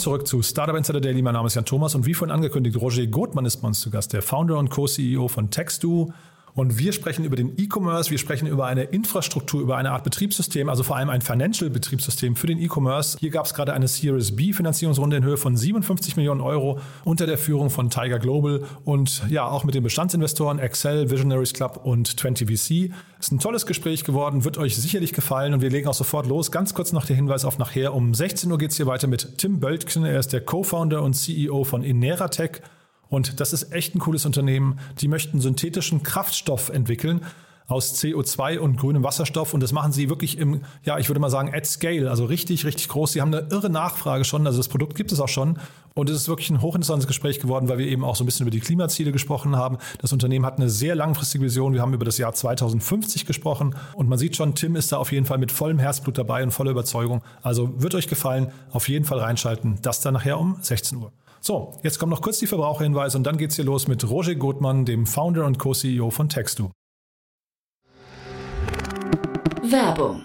Zurück zu Startup Insider Daily. Mein Name ist Jan Thomas und wie vorhin angekündigt, Roger Gothmann ist bei uns zu Gast, der Founder und Co-CEO von Textu. Und wir sprechen über den E-Commerce, wir sprechen über eine Infrastruktur, über eine Art Betriebssystem, also vor allem ein Financial-Betriebssystem für den E-Commerce. Hier gab es gerade eine Series B-Finanzierungsrunde in Höhe von 57 Millionen Euro unter der Führung von Tiger Global und ja, auch mit den Bestandsinvestoren Excel, Visionaries Club und 20VC. Ist ein tolles Gespräch geworden, wird euch sicherlich gefallen und wir legen auch sofort los. Ganz kurz noch der Hinweis auf nachher. Um 16 Uhr geht es hier weiter mit Tim Böltken. Er ist der Co-Founder und CEO von Ineratech. Und das ist echt ein cooles Unternehmen. Die möchten synthetischen Kraftstoff entwickeln aus CO2 und grünem Wasserstoff. Und das machen sie wirklich im, ja, ich würde mal sagen, at scale, also richtig, richtig groß. Sie haben eine irre Nachfrage schon. Also das Produkt gibt es auch schon. Und es ist wirklich ein hochinteressantes Gespräch geworden, weil wir eben auch so ein bisschen über die Klimaziele gesprochen haben. Das Unternehmen hat eine sehr langfristige Vision. Wir haben über das Jahr 2050 gesprochen. Und man sieht schon, Tim ist da auf jeden Fall mit vollem Herzblut dabei und voller Überzeugung. Also wird euch gefallen. Auf jeden Fall reinschalten. Das dann nachher um 16 Uhr. So, jetzt kommen noch kurz die Verbraucherhinweise und dann geht's hier los mit Roger Gottmann, dem Founder und Co-CEO von Textu. Werbung.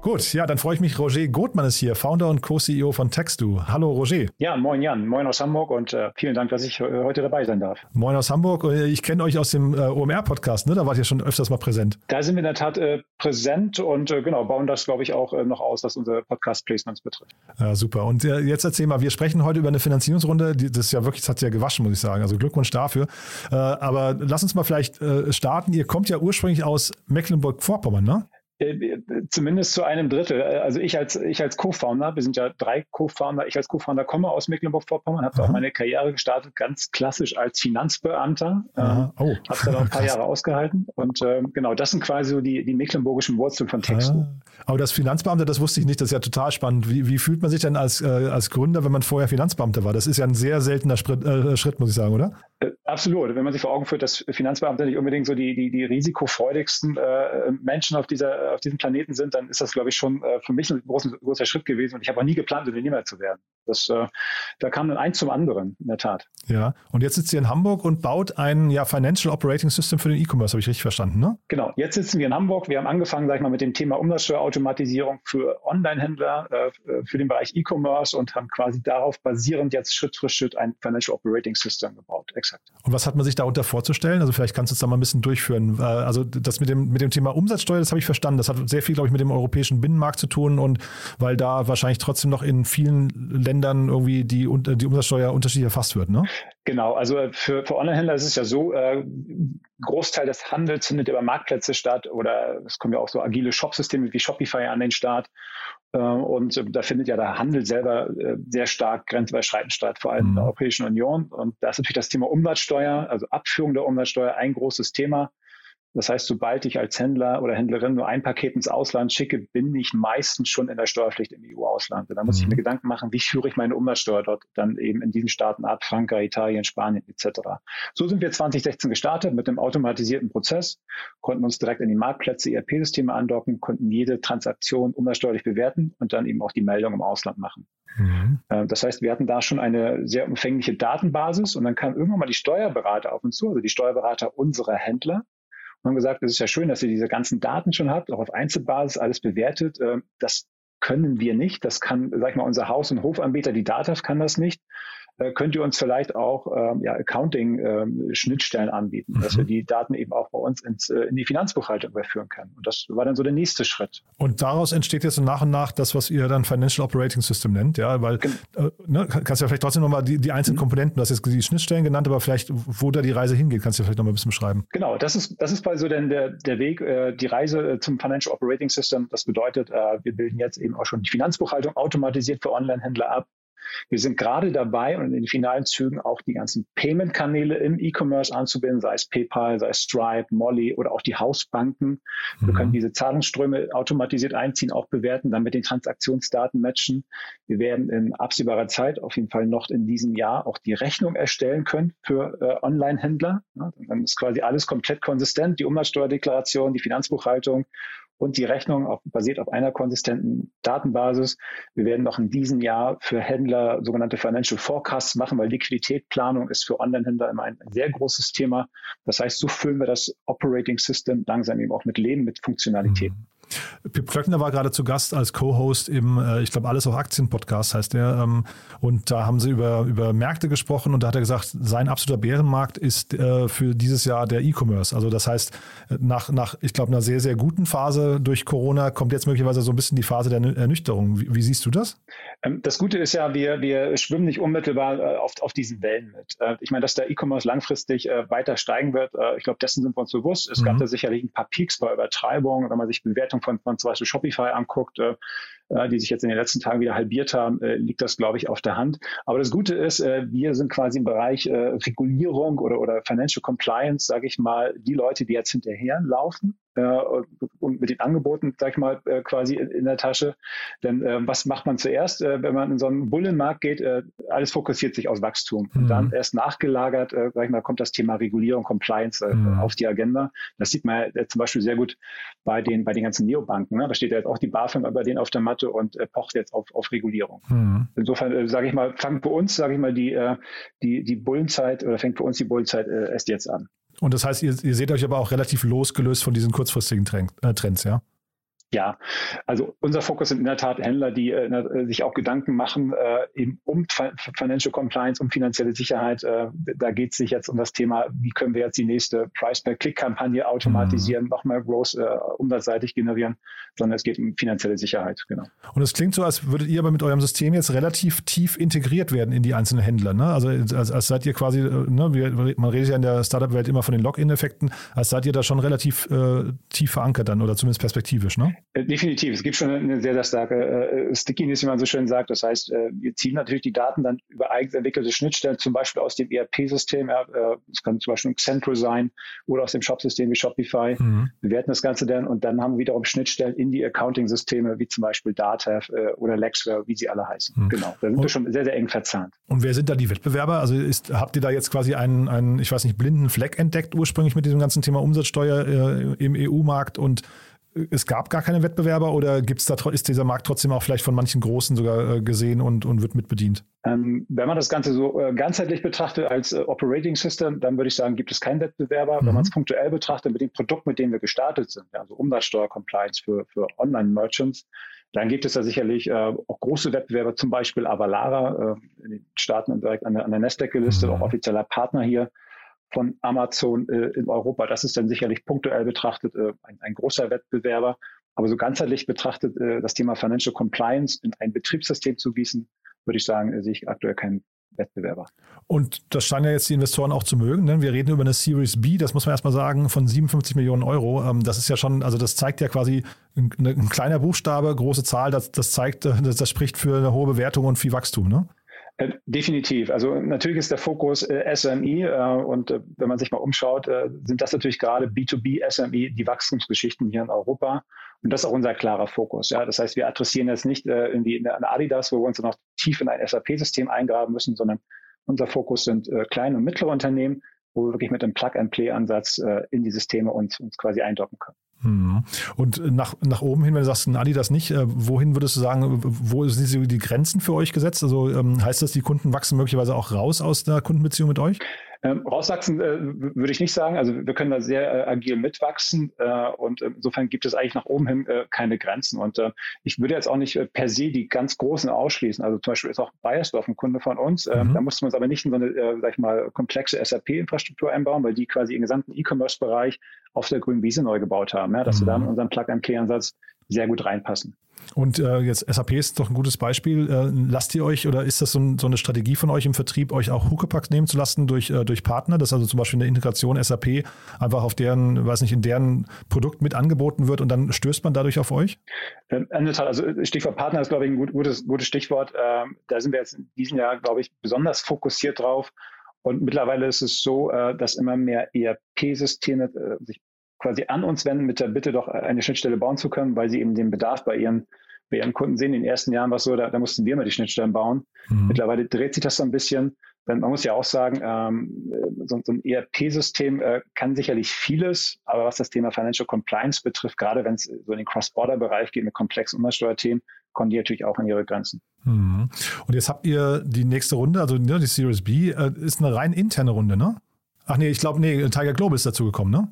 Gut, ja, dann freue ich mich. Roger Gothmann ist hier, Founder und Co-CEO von Textu. Hallo Roger. Ja, moin Jan, moin aus Hamburg und äh, vielen Dank, dass ich äh, heute dabei sein darf. Moin aus Hamburg. Ich kenne euch aus dem äh, OMR-Podcast, ne? Da wart ihr schon öfters mal präsent. Da sind wir in der Tat äh, präsent und äh, genau, bauen das, glaube ich, auch äh, noch aus, was unsere Podcast-Placements betrifft. Ja, super. Und jetzt erzähl mal, wir sprechen heute über eine Finanzierungsrunde, die, das ist ja wirklich, das hat ja gewaschen, muss ich sagen. Also Glückwunsch dafür. aber lass uns mal vielleicht starten. Ihr kommt ja ursprünglich aus Mecklenburg-Vorpommern, ne? Äh, zumindest zu einem Drittel. Also ich als, ich als Co-Founder, wir sind ja drei Co-Founder, ich als Co-Founder komme aus Mecklenburg-Vorpommern, habe auch meine Karriere gestartet, ganz klassisch als Finanzbeamter. Ähm, oh. Habe dann auch ein paar Jahre ausgehalten. Und ähm, genau, das sind quasi so die, die mecklenburgischen Wurzeln von Textu. Ah. Aber das Finanzbeamte, das wusste ich nicht, das ist ja total spannend. Wie, wie fühlt man sich denn als, äh, als Gründer, wenn man vorher Finanzbeamter war? Das ist ja ein sehr seltener Schritt, äh, Schritt muss ich sagen, oder? Äh, absolut. Wenn man sich vor Augen führt, dass Finanzbeamte nicht unbedingt so die, die, die risikofreudigsten äh, Menschen auf, dieser, auf diesem Planeten sind, dann ist das, glaube ich, schon äh, für mich ein großer, großer Schritt gewesen. Und ich habe auch nie geplant, Unternehmer zu werden. Das, äh, da kam dann eins zum anderen, in der Tat. Ja, und jetzt sitzt ihr in Hamburg und baut ein ja, Financial Operating System für den E-Commerce, habe ich richtig verstanden, ne? Genau, jetzt sitzen wir in Hamburg. Wir haben angefangen, sag ich mal, mit dem Thema Umsatzsteuerautomatisierung für Online-Händler, äh, für den Bereich E-Commerce und haben quasi darauf basierend jetzt Schritt für Schritt ein Financial Operating System gebaut. Exakt. Und was hat man sich darunter vorzustellen? Also vielleicht kannst du es da mal ein bisschen durchführen. Äh, also das mit dem, mit dem Thema Umsatzsteuer, das habe ich verstanden. Das hat sehr viel, glaube ich, mit dem europäischen Binnenmarkt zu tun und weil da wahrscheinlich trotzdem noch in vielen Ländern irgendwie die, die Umsatzsteuer unterschiedlich erfasst wird, ne? Genau, also für, für Online-Händler ist es ja so, äh, Großteil des Handels findet über Marktplätze statt oder es kommen ja auch so agile Shopsysteme wie Shopify an den Start. Äh, und da findet ja der Handel selber äh, sehr stark grenzüberschreitend statt, vor allem mhm. in der Europäischen Union. Und da ist natürlich das Thema Umsatzsteuer, also Abführung der Umsatzsteuer, ein großes Thema. Das heißt, sobald ich als Händler oder Händlerin nur ein Paket ins Ausland schicke, bin ich meistens schon in der Steuerpflicht im EU-Ausland. Da muss mhm. ich mir Gedanken machen, wie führe ich meine Umsatzsteuer dort dann eben in diesen Staaten ab, Frankreich, Italien, Spanien etc. So sind wir 2016 gestartet mit einem automatisierten Prozess, konnten uns direkt in die Marktplätze, ERP-Systeme andocken, konnten jede Transaktion umsatzsteuerlich bewerten und dann eben auch die Meldung im Ausland machen. Mhm. Äh, das heißt, wir hatten da schon eine sehr umfängliche Datenbasis und dann kamen irgendwann mal die Steuerberater auf uns zu, also die Steuerberater unserer Händler und haben gesagt, es ist ja schön, dass ihr diese ganzen Daten schon habt, auch auf Einzelbasis alles bewertet. Ähm, das können wir nicht. Das kann, sag ich mal, unser Haus- und Hofanbieter, die Datas, kann das nicht. Äh, könnt ihr uns vielleicht auch ähm, ja, Accounting-Schnittstellen ähm, anbieten, mhm. dass wir die Daten eben auch bei uns ins, äh, in die Finanzbuchhaltung überführen können. Und das war dann so der nächste Schritt. Und daraus entsteht jetzt so nach und nach das, was ihr dann Financial Operating System nennt, ja, weil äh, ne, kannst du ja vielleicht trotzdem nochmal die, die einzelnen mhm. Komponenten, du hast jetzt die Schnittstellen genannt, aber vielleicht, wo da die Reise hingeht, kannst du ja vielleicht nochmal ein bisschen beschreiben. Genau, das ist, das ist bei so denn der, der Weg, äh, die Reise äh, zum Financial Operating System. Das bedeutet, äh, wir bilden jetzt eben auch schon die Finanzbuchhaltung automatisiert für Online-Händler ab. Wir sind gerade dabei und in den finalen Zügen auch die ganzen Payment-Kanäle im E-Commerce anzubinden, sei es PayPal, sei es Stripe, Molly oder auch die Hausbanken. Wir mhm. können diese Zahlungsströme automatisiert einziehen, auch bewerten, dann mit den Transaktionsdaten matchen. Wir werden in absehbarer Zeit, auf jeden Fall noch in diesem Jahr, auch die Rechnung erstellen können für äh, Online-Händler. Ja, dann ist quasi alles komplett konsistent, die Umsatzsteuerdeklaration, die Finanzbuchhaltung und die Rechnung auf, basiert auf einer konsistenten Datenbasis. Wir werden noch in diesem Jahr für Händler sogenannte Financial Forecasts machen, weil Liquiditätsplanung ist für Online-Händler immer ein, sehr großes Thema. Das heißt, so füllen wir das Operating System langsam eben auch mit Leben, mit Funktionalität. Mhm. Pip Klöckner war gerade zu Gast als Co-Host im, äh, ich glaube, Alles auf Aktien Podcast heißt der. Ähm, und da haben sie über, über Märkte gesprochen und da hat er gesagt, sein absoluter Bärenmarkt ist äh, für dieses Jahr der E-Commerce. Also das heißt, nach, nach ich glaube, einer sehr, sehr guten Phase durch Corona kommt jetzt möglicherweise so ein bisschen die Phase der Ernüchterung. Wie, wie siehst du das? Ähm, das Gute ist ja, wir, wir schwimmen nicht unmittelbar äh, auf, auf diesen Wellen mit. Ich meine, dass der E-Commerce langfristig weiter steigen wird, ich glaube, dessen sind wir uns bewusst. Es mhm. gab da sicherlich ein paar Peaks bei Übertreibungen, wenn man sich Bewertung Bewertung von, von zum Beispiel Shopify anguckt, äh, die sich jetzt in den letzten Tagen wieder halbiert haben, äh, liegt das, glaube ich, auf der Hand. Aber das Gute ist, äh, wir sind quasi im Bereich äh, Regulierung oder, oder Financial Compliance, sage ich mal, die Leute, die jetzt hinterherlaufen äh, und mit den Angeboten, sag ich mal, äh, quasi in, der Tasche. Denn äh, was macht man zuerst, äh, wenn man in so einen Bullenmarkt geht? Äh, alles fokussiert sich aus Wachstum. Mhm. Und dann erst nachgelagert, äh, sag ich mal, kommt das Thema Regulierung, Compliance äh, mhm. auf die Agenda. Das sieht man äh, zum Beispiel sehr gut bei den, bei den ganzen Neobanken. Ne? Da steht ja jetzt auch die BaFin bei denen auf der Matte und äh, pocht jetzt auf, auf Regulierung. Mhm. Insofern äh, sage ich mal, fängt für uns, sage ich mal, die, äh, die, die Bullenzeit oder fängt für uns die Bullenzeit äh, erst jetzt an. Und das heißt, ihr, ihr seht euch aber auch relativ losgelöst von diesen kurzfristigen äh, Trends, ja? Ja, also unser Fokus sind in der Tat Händler, die äh, sich auch Gedanken machen äh, eben um Financial Compliance, um finanzielle Sicherheit. Äh, da geht es sich jetzt um das Thema, wie können wir jetzt die nächste Price-per-Click-Kampagne automatisieren, mhm. nochmal groß äh, umsatzseitig generieren, sondern es geht um finanzielle Sicherheit. Genau. Und es klingt so, als würdet ihr aber mit eurem System jetzt relativ tief integriert werden in die einzelnen Händler. Ne? Also als, als seid ihr quasi, äh, ne, man redet ja in der Startup-Welt immer von den Login-Effekten, als seid ihr da schon relativ äh, tief verankert dann oder zumindest perspektivisch, ne? Äh, definitiv. Es gibt schon eine sehr, sehr starke äh, Stickiness, wie man so schön sagt. Das heißt, äh, wir ziehen natürlich die Daten dann über eigens entwickelte Schnittstellen, zum Beispiel aus dem ERP-System. Äh, es kann zum Beispiel ein Central sein oder aus dem Shop-System wie Shopify. Mhm. Wir werten das Ganze dann und dann haben wir wiederum Schnittstellen in die Accounting-Systeme, wie zum Beispiel Datev äh, oder Lexware, wie sie alle heißen. Mhm. Genau. Da sind und, wir schon sehr, sehr eng verzahnt. Und wer sind da die Wettbewerber? Also ist, habt ihr da jetzt quasi einen, einen, ich weiß nicht, blinden Fleck entdeckt ursprünglich mit diesem ganzen Thema Umsatzsteuer äh, im EU-Markt und es gab gar keine Wettbewerber oder gibt's da, ist dieser Markt trotzdem auch vielleicht von manchen Großen sogar äh, gesehen und, und wird mitbedient? Ähm, wenn man das Ganze so äh, ganzheitlich betrachtet als äh, Operating System, dann würde ich sagen, gibt es keinen Wettbewerber. Mhm. Wenn man es punktuell betrachtet mit dem Produkt, mit dem wir gestartet sind, also Umsatzsteuer-Compliance für, für Online-Merchants, dann gibt es da sicherlich äh, auch große Wettbewerber, zum Beispiel Avalara in den Staaten direkt an der, an der Nasdaq gelistet, mhm. auch offizieller Partner hier von Amazon äh, in Europa. Das ist dann sicherlich punktuell betrachtet äh, ein, ein, großer Wettbewerber. Aber so ganzheitlich betrachtet, äh, das Thema Financial Compliance in ein Betriebssystem zu gießen, würde ich sagen, sehe ich aktuell keinen Wettbewerber. Und das scheinen ja jetzt die Investoren auch zu mögen. Ne? Wir reden über eine Series B, das muss man erstmal sagen, von 57 Millionen Euro. Ähm, das ist ja schon, also das zeigt ja quasi ein, ein kleiner Buchstabe, große Zahl, das, das zeigt, das, das spricht für eine hohe Bewertung und viel Wachstum, ne? Äh, definitiv. Also natürlich ist der Fokus äh, SMI äh, und äh, wenn man sich mal umschaut, äh, sind das natürlich gerade B2B SMI die Wachstumsgeschichten hier in Europa und das ist auch unser klarer Fokus. Ja, das heißt, wir adressieren jetzt nicht äh, irgendwie in eine Adidas, wo wir uns noch tief in ein SAP-System eingraben müssen, sondern unser Fokus sind kleine und mittlere Unternehmen, wo wir wirklich mit einem Plug-and-Play-Ansatz in die Systeme uns, uns quasi eindocken können. Mhm. Und nach, nach oben hin, wenn du sagst, ein Adidas nicht, äh, wohin würdest du sagen, wo sind die Grenzen für euch gesetzt? Also ähm, heißt das, die Kunden wachsen möglicherweise auch raus aus der Kundenbeziehung mit euch? Ähm, rauswachsen äh, würde ich nicht sagen. Also wir können da sehr äh, agil mitwachsen äh, und insofern gibt es eigentlich nach oben hin äh, keine Grenzen. Und äh, ich würde jetzt auch nicht äh, per se die ganz großen ausschließen. Also zum Beispiel ist auch Bayersdorf ein Kunde von uns. Mhm. Da musste man es aber nicht in so eine, sag ich mal, komplexe SAP-Infrastruktur einbauen, weil die quasi ihren gesamten E-Commerce-Bereich auf der grünen Wiese neu gebaut haben. Ja, dass mhm. wir da mit unserem Plug-and-Play-Ansatz sehr gut reinpassen. Und äh, jetzt SAP ist doch ein gutes Beispiel. Äh, lasst ihr euch oder ist das so, ein, so, eine Strategie von euch im Vertrieb, euch auch Huckepack nehmen zu lassen durch, äh, durch Partner, dass also zum Beispiel eine Integration SAP einfach auf deren, weiß nicht, in deren Produkt mit angeboten wird und dann stößt man dadurch auf euch? Ähm, in der Tat, also Stichwort Partner ist, glaube ich, ein gut, gutes, gutes Stichwort. Ähm, da sind wir jetzt in diesem Jahr, glaube ich, besonders fokussiert drauf. Und mittlerweile ist es so, äh, dass immer mehr ERP-Systeme äh, sich quasi an uns wenden mit der Bitte, doch eine Schnittstelle bauen zu können, weil sie eben den Bedarf bei ihren, bei ihren Kunden sehen. In den ersten Jahren war es so, da, da mussten wir mal die Schnittstellen bauen. Mhm. Mittlerweile dreht sich das so ein bisschen. Denn man muss ja auch sagen, ähm, so, so, ein ERP-System äh, kann sicherlich vieles, aber was das Thema Financial Compliance betrifft, gerade wenn es so in den Cross-Border-Bereich geht mit komplexen Umsatzsteuerthemen, kommen die natürlich auch an ihre Grenzen. Mhm. Und jetzt habt ihr die nächste Runde, also ne, die Series B, äh, ist eine rein interne Runde, ne? Ach nee, ich glaube, nee, Tiger Global ist dazu gekommen, ne?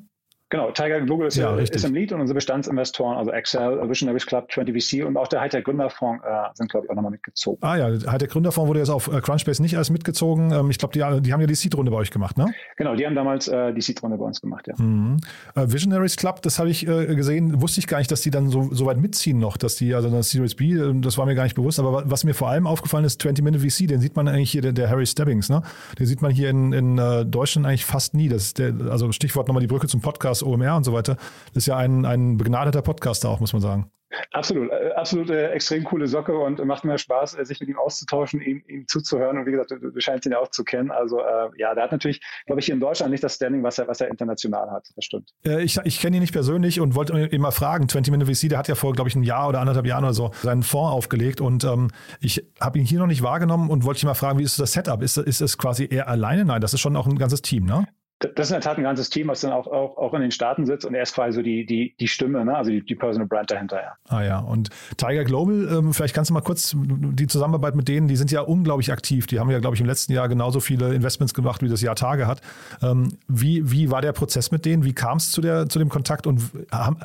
Genau, Tiger Global ist, ja, ist im Lead und unsere Bestandsinvestoren, also Excel, Visionaries Club, 20VC und auch der Hightech Gründerfonds äh, sind, glaube ich, auch nochmal mitgezogen. Ah ja, der Hightech Gründerfonds wurde jetzt auf äh, Crunchbase nicht als mitgezogen. Ähm, ich glaube, die, die, haben ja die Seed-Runde bei euch gemacht, ne? Genau, die haben damals äh, die Seed-Runde bei uns gemacht, ja. Mhm. Äh, Visionaries Club, das habe ich äh, gesehen, wusste ich gar nicht, dass die dann so, so weit mitziehen noch, dass die, also das Series B, äh, das war mir gar nicht bewusst, aber was mir vor allem aufgefallen ist, 20-Minute VC, den sieht man eigentlich hier, der, der, Harry Stebbings, ne? Den sieht man hier in, in Deutschland eigentlich fast nie. Das der, also Stichwort nochmal die Brücke zum Podcast, OMR und so weiter. Das ist ja ein, ein begnadeter Podcaster auch, muss man sagen. Absolut, äh, absolut äh, extrem coole Socke und macht mir Spaß, äh, sich mit ihm auszutauschen, ihm, ihm zuzuhören. Und wie gesagt, du, du scheinst ihn ja auch zu kennen. Also äh, ja, der hat natürlich, glaube ich, hier in Deutschland nicht das Standing, was er, was er international hat. Das stimmt. Äh, ich ich kenne ihn nicht persönlich und wollte ihn mal fragen. 20 Minute VC, der hat ja vor, glaube ich, ein Jahr oder anderthalb Jahren oder so seinen Fonds aufgelegt und ähm, ich habe ihn hier noch nicht wahrgenommen und wollte dich mal fragen, wie ist das Setup? Ist, ist es quasi er alleine? Nein, das ist schon auch ein ganzes Team, ne? Das ist in der Tat ein ganzes Team, was dann auch, auch, auch in den Staaten sitzt und er ist quasi so die, die, die Stimme, ne? also die, die Personal Brand dahinter, ja. Ah ja, und Tiger Global, ähm, vielleicht kannst du mal kurz die Zusammenarbeit mit denen, die sind ja unglaublich aktiv, die haben ja, glaube ich, im letzten Jahr genauso viele Investments gemacht, wie das Jahr Tage hat. Ähm, wie, wie war der Prozess mit denen? Wie kam es zu, zu dem Kontakt und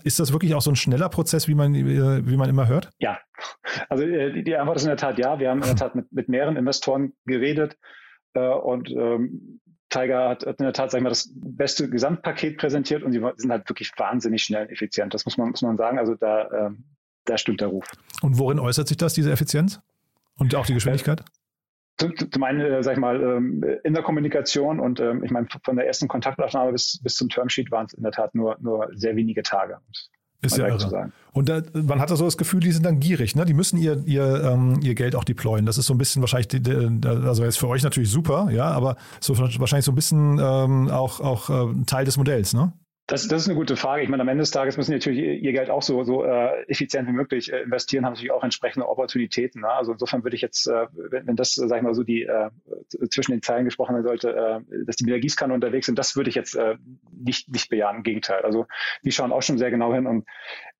ist das wirklich auch so ein schneller Prozess, wie man, wie man immer hört? Ja, also äh, die, die Antwort ist in der Tat ja. Wir haben in der Tat mit, mit mehreren Investoren geredet äh, und ähm, Tiger hat, hat in der Tat, sag ich mal, das beste Gesamtpaket präsentiert und sie sind halt wirklich wahnsinnig schnell und effizient. Das muss man, muss man sagen. Also da, äh, da stimmt der Ruf. Und worin äußert sich das, diese Effizienz? Und auch die Geschwindigkeit? Äh, zum, einen, äh, sag ich mal, ähm, in der Kommunikation und ähm, ich meine, von der ersten Kontaktaufnahme bis, bis zum Termsheet waren es in der Tat nur, nur sehr wenige Tage. Ist ja irre. Und da, man hat da so das Gefühl, die sind dann gierig, ne? Die müssen ihr, ihr, ähm, ihr Geld auch deployen. Das ist so ein bisschen wahrscheinlich, die, also ist für euch natürlich super, ja, aber so wahrscheinlich so ein bisschen ähm, auch, auch äh, Teil des Modells, ne? Das, das ist eine gute Frage. Ich meine, am Ende des Tages müssen natürlich ihr Geld auch so, so äh, effizient wie möglich äh, investieren, haben natürlich auch entsprechende Opportunitäten. Ne? Also insofern würde ich jetzt, äh, wenn, wenn das, sag ich mal, so die äh, zwischen den Zeilen gesprochen werden sollte, äh, dass die mit der Gießkanne unterwegs sind, das würde ich jetzt äh, nicht, nicht bejahen. Im Gegenteil. Also die schauen auch schon sehr genau hin und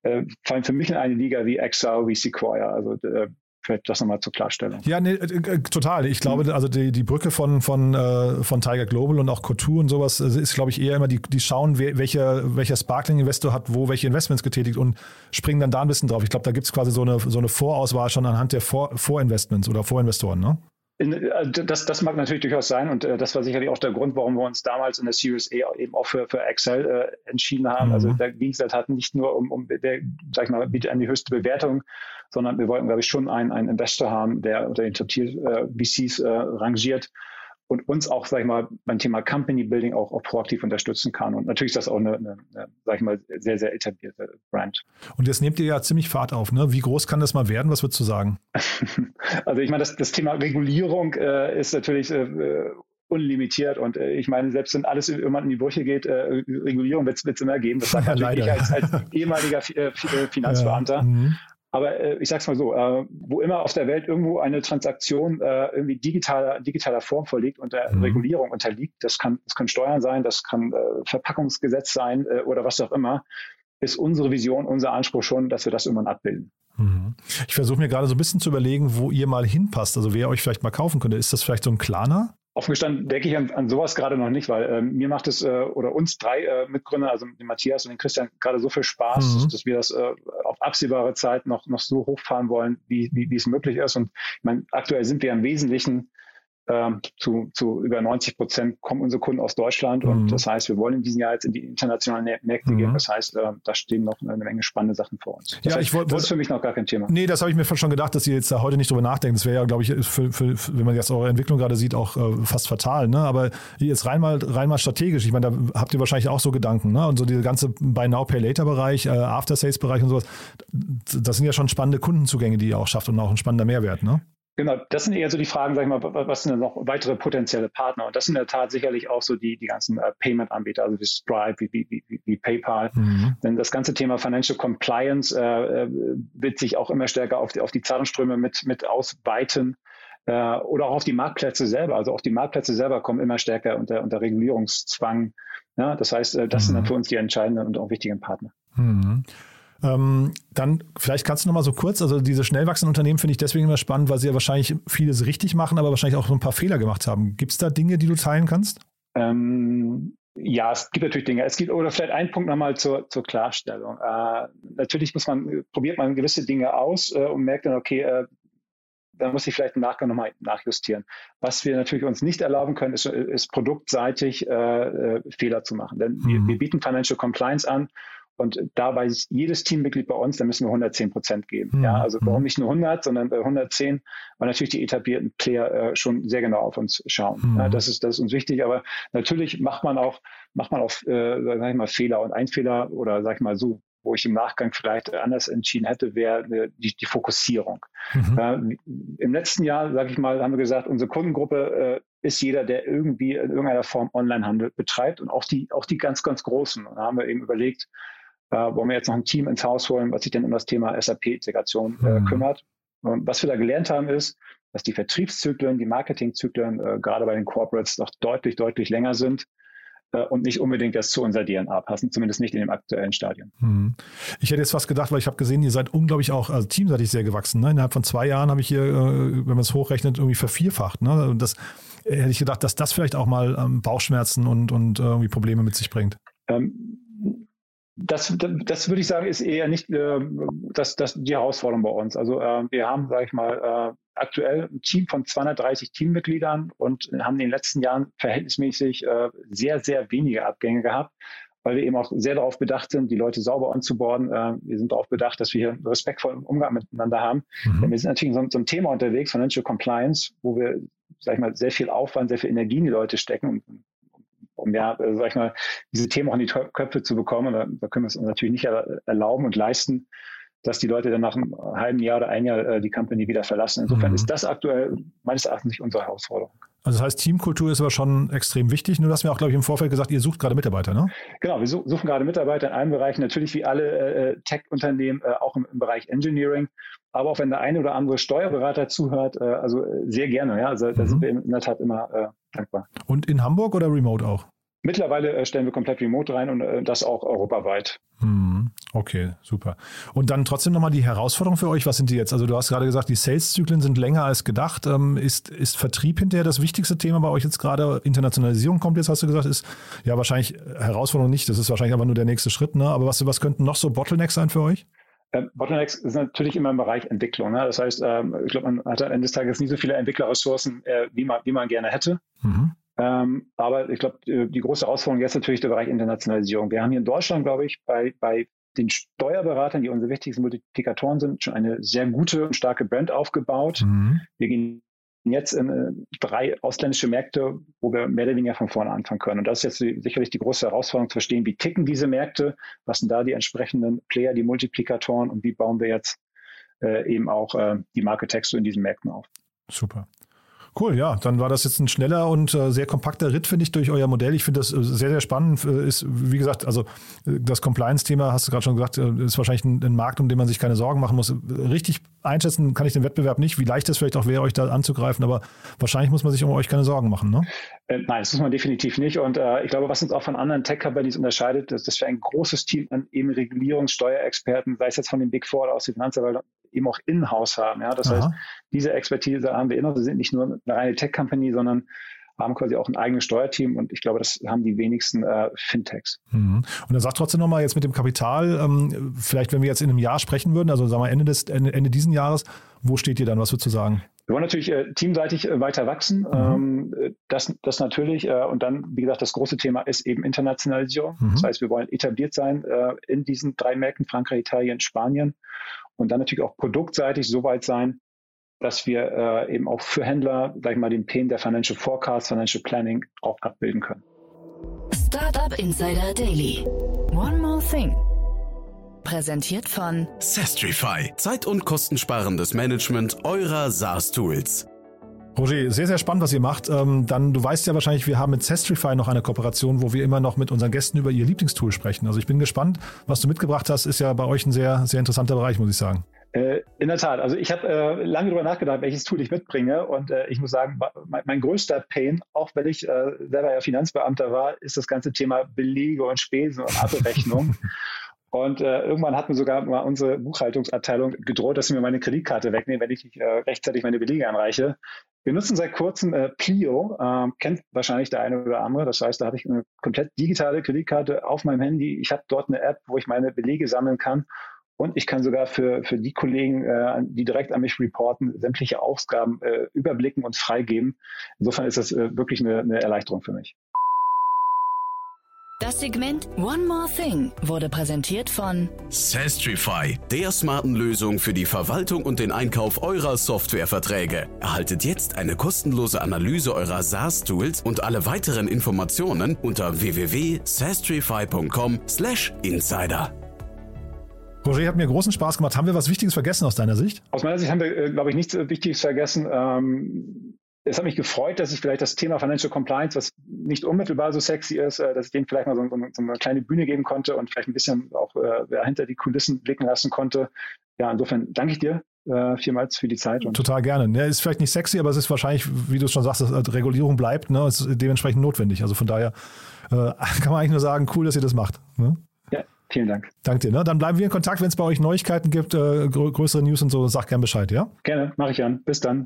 äh, fallen für mich in eine Liga wie Excel, wie Sequoia. Also äh, Vielleicht das nochmal zur Klarstellung. Ja, nee, äh, äh, total. Ich glaube, also die, die Brücke von, von, äh, von Tiger Global und auch Couture und sowas ist, glaube ich, eher immer, die, die schauen, welcher, welcher Sparkling-Investor hat wo welche Investments getätigt und springen dann da ein bisschen drauf. Ich glaube, da gibt es quasi so eine, so eine Vorauswahl schon anhand der Vor Vorinvestments oder Vorinvestoren, ne? Das, das mag natürlich durchaus sein und äh, das war sicherlich auch der Grund, warum wir uns damals in der Series A eben auch für, für Excel äh, entschieden haben. Also mhm. Also da ging es halt nicht nur um, um der, sag ich mal, bietet an die höchste Bewertung, sondern wir wollten, glaube ich, schon einen, einen Investor haben, der unter den Top-Tier-VCs äh, äh, rangiert und uns auch, sag ich mal, beim Thema Company Building auch, auch proaktiv unterstützen kann. Und natürlich ist das auch eine, eine, eine sag ich mal, sehr, sehr etablierte Brand. Und jetzt nehmt ihr ja ziemlich Fahrt auf, ne? Wie groß kann das mal werden? Was würdest du sagen? also ich meine, das, das Thema Regulierung äh, ist natürlich äh, unlimitiert. Und äh, ich meine, selbst wenn alles irgendwann in die Brüche geht, äh, Regulierung wird es immer geben. Das sagt ja, natürlich ich als, als ehemaliger äh, Finanzbeamter. Ja, mhm. Aber äh, ich sage es mal so, äh, wo immer auf der Welt irgendwo eine Transaktion äh, irgendwie digitaler, digitaler Form vorliegt und der mhm. Regulierung unterliegt, das kann, das können Steuern sein, das kann äh, Verpackungsgesetz sein äh, oder was auch immer, ist unsere Vision, unser Anspruch schon, dass wir das irgendwann abbilden. Mhm. Ich versuche mir gerade so ein bisschen zu überlegen, wo ihr mal hinpasst, also wer euch vielleicht mal kaufen könnte. Ist das vielleicht so ein Klarner? Offen denke ich an, an sowas gerade noch nicht, weil äh, mir macht es äh, oder uns drei äh, Mitgründer, also den Matthias und den Christian, gerade so viel Spaß, mhm. dass, dass, wir das äh, auf absehbare Zeit noch, noch so hochfahren wollen, wie, wie, wie es möglich ist. Und ich meine, aktuell sind wir im Wesentlichen ähm, zu, zu über 90 Prozent kommen unsere Kunden aus Deutschland. Und mhm. das heißt, wir wollen in diesem Jahr jetzt in die internationalen Märkte mhm. gehen. Das heißt, äh, da stehen noch eine Menge spannende Sachen vor uns. Das ja, heißt, ich wollte, das ist für mich noch gar kein Thema. Nee, das habe ich mir schon gedacht, dass ihr jetzt da heute nicht drüber nachdenkt. Das wäre ja, glaube ich, für, für, wenn man jetzt eure Entwicklung gerade sieht, auch äh, fast fatal. Ne? Aber jetzt rein mal, rein mal strategisch. Ich meine, da habt ihr wahrscheinlich auch so Gedanken. Ne? Und so diese ganze Buy Now, Pay Later Bereich, äh, After Sales Bereich und sowas. Das sind ja schon spannende Kundenzugänge, die ihr auch schafft und auch ein spannender Mehrwert. Ne? Genau, das sind eher so die Fragen, sag ich mal, was sind denn noch weitere potenzielle Partner? Und das sind in der Tat sicherlich auch so die, die ganzen äh, Payment-Anbieter, also wie Stripe, wie, wie, wie, wie PayPal. Mhm. Denn das ganze Thema Financial Compliance äh, äh, wird sich auch immer stärker auf die, auf die Zahlungsströme mit, mit ausweiten äh, oder auch auf die Marktplätze selber. Also auch die Marktplätze selber kommen immer stärker unter, unter Regulierungszwang. Ja, das heißt, äh, das mhm. sind dann für uns die entscheidenden und auch wichtigen Partner. Mhm. Ähm, dann vielleicht kannst du noch mal so kurz, also diese schnell wachsenden Unternehmen finde ich deswegen immer spannend, weil sie ja wahrscheinlich vieles richtig machen, aber wahrscheinlich auch so ein paar Fehler gemacht haben. Gibt es da Dinge, die du teilen kannst? Ähm, ja, es gibt natürlich Dinge. Es gibt, oder vielleicht ein Punkt nochmal zur, zur Klarstellung. Äh, natürlich muss man, probiert man gewisse Dinge aus äh, und merkt dann, okay, äh, da muss ich vielleicht im Nachgang nochmal nachjustieren. Was wir natürlich uns nicht erlauben können, ist, ist produktseitig äh, äh Fehler zu machen. Denn mhm. wir, wir bieten Financial Compliance an und da weiß jedes Teammitglied bei uns, da müssen wir 110 Prozent geben. Mhm. Ja, also warum nicht nur 100, sondern 110, weil natürlich die etablierten Player äh, schon sehr genau auf uns schauen. Mhm. Ja, das ist, das ist uns wichtig. Aber natürlich macht man auch, macht man auch, äh, sag ich mal, Fehler. Und ein Fehler oder sag ich mal so, wo ich im Nachgang vielleicht anders entschieden hätte, wäre äh, die, die Fokussierung. Mhm. Äh, Im letzten Jahr, sage ich mal, haben wir gesagt, unsere Kundengruppe äh, ist jeder, der irgendwie in irgendeiner Form Onlinehandel betreibt und auch die, auch die ganz, ganz Großen. Und da haben wir eben überlegt, äh, wollen wir jetzt noch ein Team ins Haus holen, was sich dann um das Thema SAP-Integration äh, mhm. kümmert. Und was wir da gelernt haben, ist, dass die Vertriebszyklen, die Marketingzyklen äh, gerade bei den Corporates doch deutlich, deutlich länger sind äh, und nicht unbedingt das zu unserer DNA passen, zumindest nicht in dem aktuellen Stadium. Mhm. Ich hätte jetzt fast gedacht, weil ich habe gesehen, ihr seid unglaublich auch, also teamseitig sehr gewachsen. Ne? Innerhalb von zwei Jahren habe ich hier, äh, wenn man es hochrechnet, irgendwie vervierfacht. Ne? Und das hätte ich gedacht, dass das vielleicht auch mal ähm, Bauchschmerzen und, und äh, irgendwie Probleme mit sich bringt. Ähm, das, das würde ich sagen, ist eher nicht äh, das, das die Herausforderung bei uns. Also äh, wir haben, sage ich mal, äh, aktuell ein Team von 230 Teammitgliedern und haben in den letzten Jahren verhältnismäßig äh, sehr, sehr wenige Abgänge gehabt, weil wir eben auch sehr darauf bedacht sind, die Leute sauber onzuboarden. Äh, wir sind darauf bedacht, dass wir hier respektvollen Umgang miteinander haben. Mhm. Denn wir sind natürlich in so, so einem Thema unterwegs, Financial Compliance, wo wir, sag ich mal, sehr viel Aufwand, sehr viel Energie in die Leute stecken und um ja, äh, sag ich mal, diese Themen auch in die Köpfe zu bekommen. Da, da können wir es uns natürlich nicht erlauben und leisten, dass die Leute dann nach einem halben Jahr oder ein Jahr äh, die Company wieder verlassen. Insofern mhm. ist das aktuell meines Erachtens nicht unsere Herausforderung. Also das heißt, Teamkultur ist aber schon extrem wichtig. Nur hast mir auch, glaube ich, im Vorfeld gesagt, ihr sucht gerade Mitarbeiter, ne? Genau, wir suchen gerade Mitarbeiter in allen Bereichen. Natürlich wie alle äh, Tech-Unternehmen, äh, auch im, im, Bereich Engineering. Aber auch wenn der eine oder andere Steuerberater zuhört, äh, also äh, sehr gerne. Ja, also da mhm. sind wir in der Tat immer äh, dankbar. Und in Hamburg oder remote auch? Mittlerweile äh, stellen wir komplett remote rein und äh, das auch europaweit. Hm, okay, super. Und dann trotzdem nochmal die Herausforderung für euch. Was sind die jetzt? Also du hast gerade gesagt, die Sales-Zyklen sind länger als gedacht. Ähm, ist, ist Vertrieb hinterher das wichtigste Thema bei euch jetzt gerade? Internationalisierung kommt jetzt, hast du gesagt, ist ja wahrscheinlich Herausforderung nicht. Das ist wahrscheinlich aber nur der nächste Schritt. Ne? Aber was, was könnten noch so Bottlenecks sein für euch? Ähm, Bottlenecks ist natürlich immer im Bereich Entwicklung. Ne? Das heißt, ähm, ich glaube, man hat am Ende des Tages nie so viele Entwicklerressourcen, äh, wie, man, wie man gerne hätte. Mhm. Ähm, aber ich glaube, die, die, große Herausforderung jetzt natürlich der Bereich Internationalisierung. Wir haben hier in Deutschland, glaube ich, bei, bei den Steuerberatern, die unsere wichtigsten Multiplikatoren sind, schon eine sehr gute und starke Brand aufgebaut. Mhm. Wir gehen jetzt in äh, drei ausländische Märkte, wo wir mehr oder weniger von vorne anfangen können. Und das ist jetzt sicherlich die große Herausforderung zu verstehen, wie ticken diese Märkte, was sind da die entsprechenden Player, die Multiplikatoren und wie bauen wir jetzt äh, eben auch äh, die Marke Texto in diesen Märkten auf. Super. Cool, ja, dann war das jetzt ein schneller und äh, sehr kompakter Ritt, finde ich, durch euer Modell. Ich finde das äh, sehr, sehr spannend. Äh, ist, wie gesagt, also äh, das Compliance-Thema, hast du gerade schon gesagt, ist wahrscheinlich ein, ein, Markt, um den man sich keine Sorgen machen muss. Richtig einschätzen kann ich den Wettbewerb nicht, wie leicht es vielleicht auch wäre, euch da anzugreifen, aber wahrscheinlich muss man sich um euch keine Sorgen machen, ne? Äh, nein, das muss man definitiv nicht. Und äh, ich glaube, was uns auch von anderen Tech-Companies unterscheidet, ist, dass wir ein großes Team an eben Regulierungssteuerexperten, sei es jetzt von den Big Four oder aus den Finanzverwaltung, eben auch in-house haben. Ja? Das Aha. heißt, diese Expertise haben wir immer. Wir sind nicht nur eine reine Tech-Company, sondern haben quasi auch ein eigenes Steuerteam und ich glaube, das haben die wenigsten äh, Fintechs. Mhm. Und dann sag trotzdem nochmal jetzt mit dem Kapital, ähm, vielleicht wenn wir jetzt in einem Jahr sprechen würden, also sagen wir Ende, des, Ende, Ende diesen Jahres, wo steht ihr dann, was würdest du sagen? Wir wollen natürlich äh, teamseitig äh, weiter wachsen. Mhm. Ähm, das, das natürlich. Äh, und dann, wie gesagt, das große Thema ist eben Internationalisierung. Mhm. Das heißt, wir wollen etabliert sein äh, in diesen drei Märkten, Frankreich, Italien, Spanien. Und dann natürlich auch produktseitig so weit sein, dass wir äh, eben auch für Händler, sag ich mal, den Pain der Financial Forecast, Financial Planning auch abbilden können. Startup Insider Daily. One more thing. Präsentiert von Sestrify. Zeit- und kostensparendes Management eurer SaaS-Tools. Roger, sehr, sehr spannend, was ihr macht. Ähm, dann, du weißt ja wahrscheinlich, wir haben mit Sestrify noch eine Kooperation, wo wir immer noch mit unseren Gästen über ihr Lieblingstool sprechen. Also ich bin gespannt, was du mitgebracht hast. Ist ja bei euch ein sehr, sehr interessanter Bereich, muss ich sagen. Äh, in der Tat. Also ich habe äh, lange darüber nachgedacht, welches Tool ich mitbringe. Und äh, ich muss sagen, mein, mein, größter Pain, auch wenn ich äh, selber ja Finanzbeamter war, ist das ganze Thema Belege und Spesen und Abrechnung. Und äh, irgendwann hat mir sogar mal unsere Buchhaltungsabteilung gedroht, dass sie mir meine Kreditkarte wegnehmen, wenn ich nicht äh, rechtzeitig meine Belege anreiche. Wir nutzen seit kurzem äh, Plio, äh, kennt wahrscheinlich der eine oder andere. Das heißt, da habe ich eine komplett digitale Kreditkarte auf meinem Handy. Ich habe dort eine App, wo ich meine Belege sammeln kann. Und ich kann sogar für, für die Kollegen, äh, die direkt an mich reporten, sämtliche Ausgaben äh, überblicken und freigeben. Insofern ist das äh, wirklich eine, eine Erleichterung für mich. Das Segment One More Thing wurde präsentiert von Sastrify, der smarten Lösung für die Verwaltung und den Einkauf eurer Softwareverträge. Erhaltet jetzt eine kostenlose Analyse eurer SaaS-Tools und alle weiteren Informationen unter www.sastrify.com/insider. Roger, hat mir großen Spaß gemacht. Haben wir was Wichtiges vergessen aus deiner Sicht? Aus meiner Sicht haben wir, äh, glaube ich, nichts Wichtiges vergessen. Ähm es hat mich gefreut, dass ich vielleicht das Thema Financial Compliance, was nicht unmittelbar so sexy ist, äh, dass ich dem vielleicht mal so, so, eine kleine Bühne geben konnte und vielleicht ein bisschen auch äh, hinter die Kulissen blicken lassen konnte. Ja, insofern danke ich dir äh, vielmals für die Zeit. Total gerne. Ja, ist vielleicht nicht sexy, aber es ist wahrscheinlich, wie du es schon sagst, dass also Regulierung bleibt, ne, ist dementsprechend notwendig. Also von daher äh, kann man eigentlich nur sagen, cool, dass ihr das macht. Ne? Ja, vielen Dank. Danke dir. Ne? Dann bleiben wir in Kontakt, wenn es bei euch Neuigkeiten gibt, äh, größere News und so, sag gern Bescheid, ja? Gerne, mache ich an. Bis dann.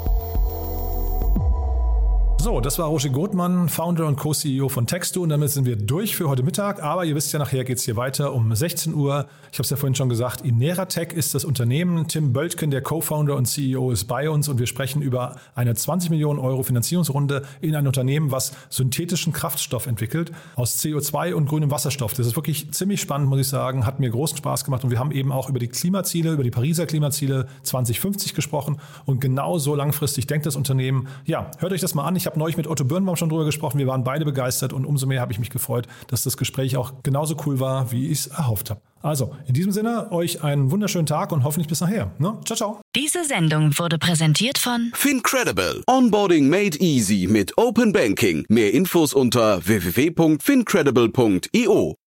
So, das war Roger Gothmann, Founder und Co-CEO von Textu und damit sind wir durch für heute Mittag. Aber ihr wisst ja, nachher geht es hier weiter um 16 Uhr. Ich habe es ja vorhin schon gesagt, Ineratech ist das Unternehmen. Tim Böltgen, der Co-Founder und CEO, ist bei uns und wir sprechen über eine 20 Millionen Euro Finanzierungsrunde in ein Unternehmen, was synthetischen Kraftstoff entwickelt aus CO2 und grünem Wasserstoff. Das ist wirklich ziemlich spannend, muss ich sagen. Hat mir großen Spaß gemacht und wir haben eben auch über die Klimaziele, über die Pariser Klimaziele 2050 gesprochen und genau so langfristig denkt das Unternehmen. Ja, hört euch das mal an. Ich habe neulich mit Otto Birnbaum schon drüber gesprochen. Wir waren beide begeistert und umso mehr habe ich mich gefreut, dass das Gespräch auch genauso cool war, wie ich es erhofft habe. Also, in diesem Sinne, euch einen wunderschönen Tag und hoffentlich bis nachher. Ne? Ciao, ciao. Diese Sendung wurde präsentiert von Fincredible. Onboarding made easy mit Open Banking. Mehr Infos unter www.fincredible.io.